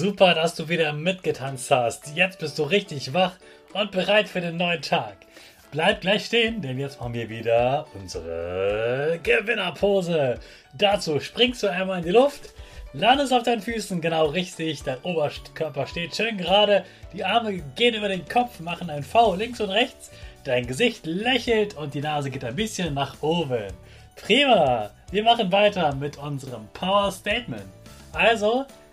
Super, dass du wieder mitgetanzt hast. Jetzt bist du richtig wach und bereit für den neuen Tag. Bleib gleich stehen, denn jetzt machen wir wieder unsere Gewinnerpose. Dazu springst du einmal in die Luft, landest auf deinen Füßen genau richtig, dein Oberkörper steht schön gerade, die Arme gehen über den Kopf, machen ein V links und rechts, dein Gesicht lächelt und die Nase geht ein bisschen nach oben. Prima! Wir machen weiter mit unserem Power Statement. Also,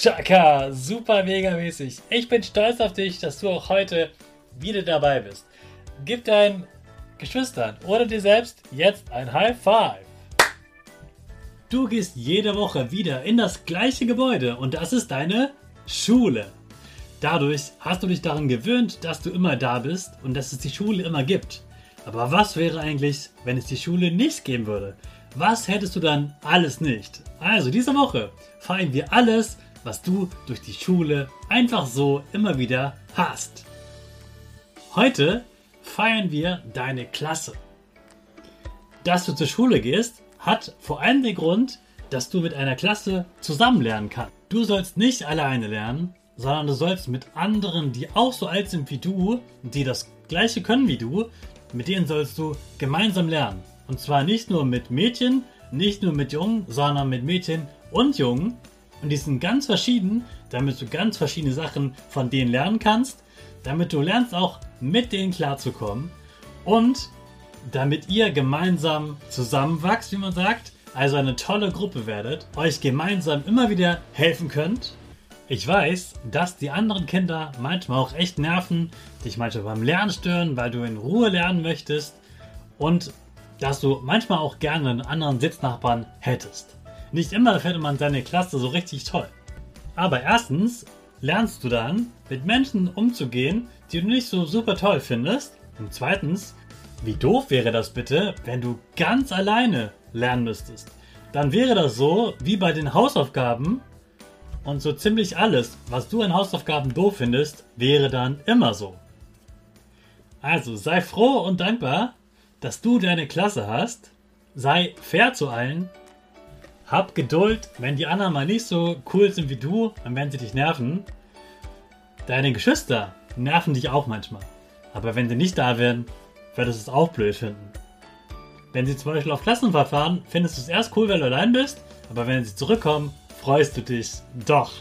Chaka, super mega mäßig. Ich bin stolz auf dich, dass du auch heute wieder dabei bist. Gib deinen Geschwistern oder dir selbst jetzt ein High Five. Du gehst jede Woche wieder in das gleiche Gebäude und das ist deine Schule. Dadurch hast du dich daran gewöhnt, dass du immer da bist und dass es die Schule immer gibt. Aber was wäre eigentlich, wenn es die Schule nicht geben würde? Was hättest du dann alles nicht? Also diese Woche feiern wir alles, was du durch die Schule einfach so immer wieder hast. Heute feiern wir deine Klasse. Dass du zur Schule gehst, hat vor allem den Grund, dass du mit einer Klasse zusammen lernen kannst. Du sollst nicht alleine lernen, sondern du sollst mit anderen, die auch so alt sind wie du, die das gleiche können wie du, mit denen sollst du gemeinsam lernen. Und zwar nicht nur mit Mädchen, nicht nur mit Jungen, sondern mit Mädchen und Jungen. Und die sind ganz verschieden, damit du ganz verschiedene Sachen von denen lernen kannst, damit du lernst auch mit denen klarzukommen und damit ihr gemeinsam zusammenwachst, wie man sagt, also eine tolle Gruppe werdet, euch gemeinsam immer wieder helfen könnt. Ich weiß, dass die anderen Kinder manchmal auch echt nerven, dich manchmal beim Lernen stören, weil du in Ruhe lernen möchtest und dass du manchmal auch gerne einen anderen Sitznachbarn hättest. Nicht immer findet man seine Klasse so richtig toll. Aber erstens lernst du dann, mit Menschen umzugehen, die du nicht so super toll findest. Und zweitens, wie doof wäre das bitte, wenn du ganz alleine lernen müsstest? Dann wäre das so wie bei den Hausaufgaben und so ziemlich alles, was du an Hausaufgaben doof findest, wäre dann immer so. Also sei froh und dankbar, dass du deine Klasse hast. Sei fair zu allen hab Geduld, wenn die anderen mal nicht so cool sind wie du, dann werden sie dich nerven. Deine Geschwister nerven dich auch manchmal. Aber wenn sie nicht da wären, würdest du es auch blöd finden. Wenn sie zum Beispiel auf Klassenfahrt fahren, findest du es erst cool, weil du allein bist, aber wenn sie zurückkommen, freust du dich doch.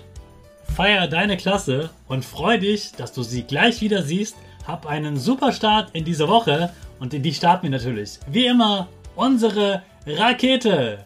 Feier deine Klasse und freu dich, dass du sie gleich wieder siehst. Hab einen super Start in dieser Woche und in die starten wir natürlich. Wie immer, unsere Rakete.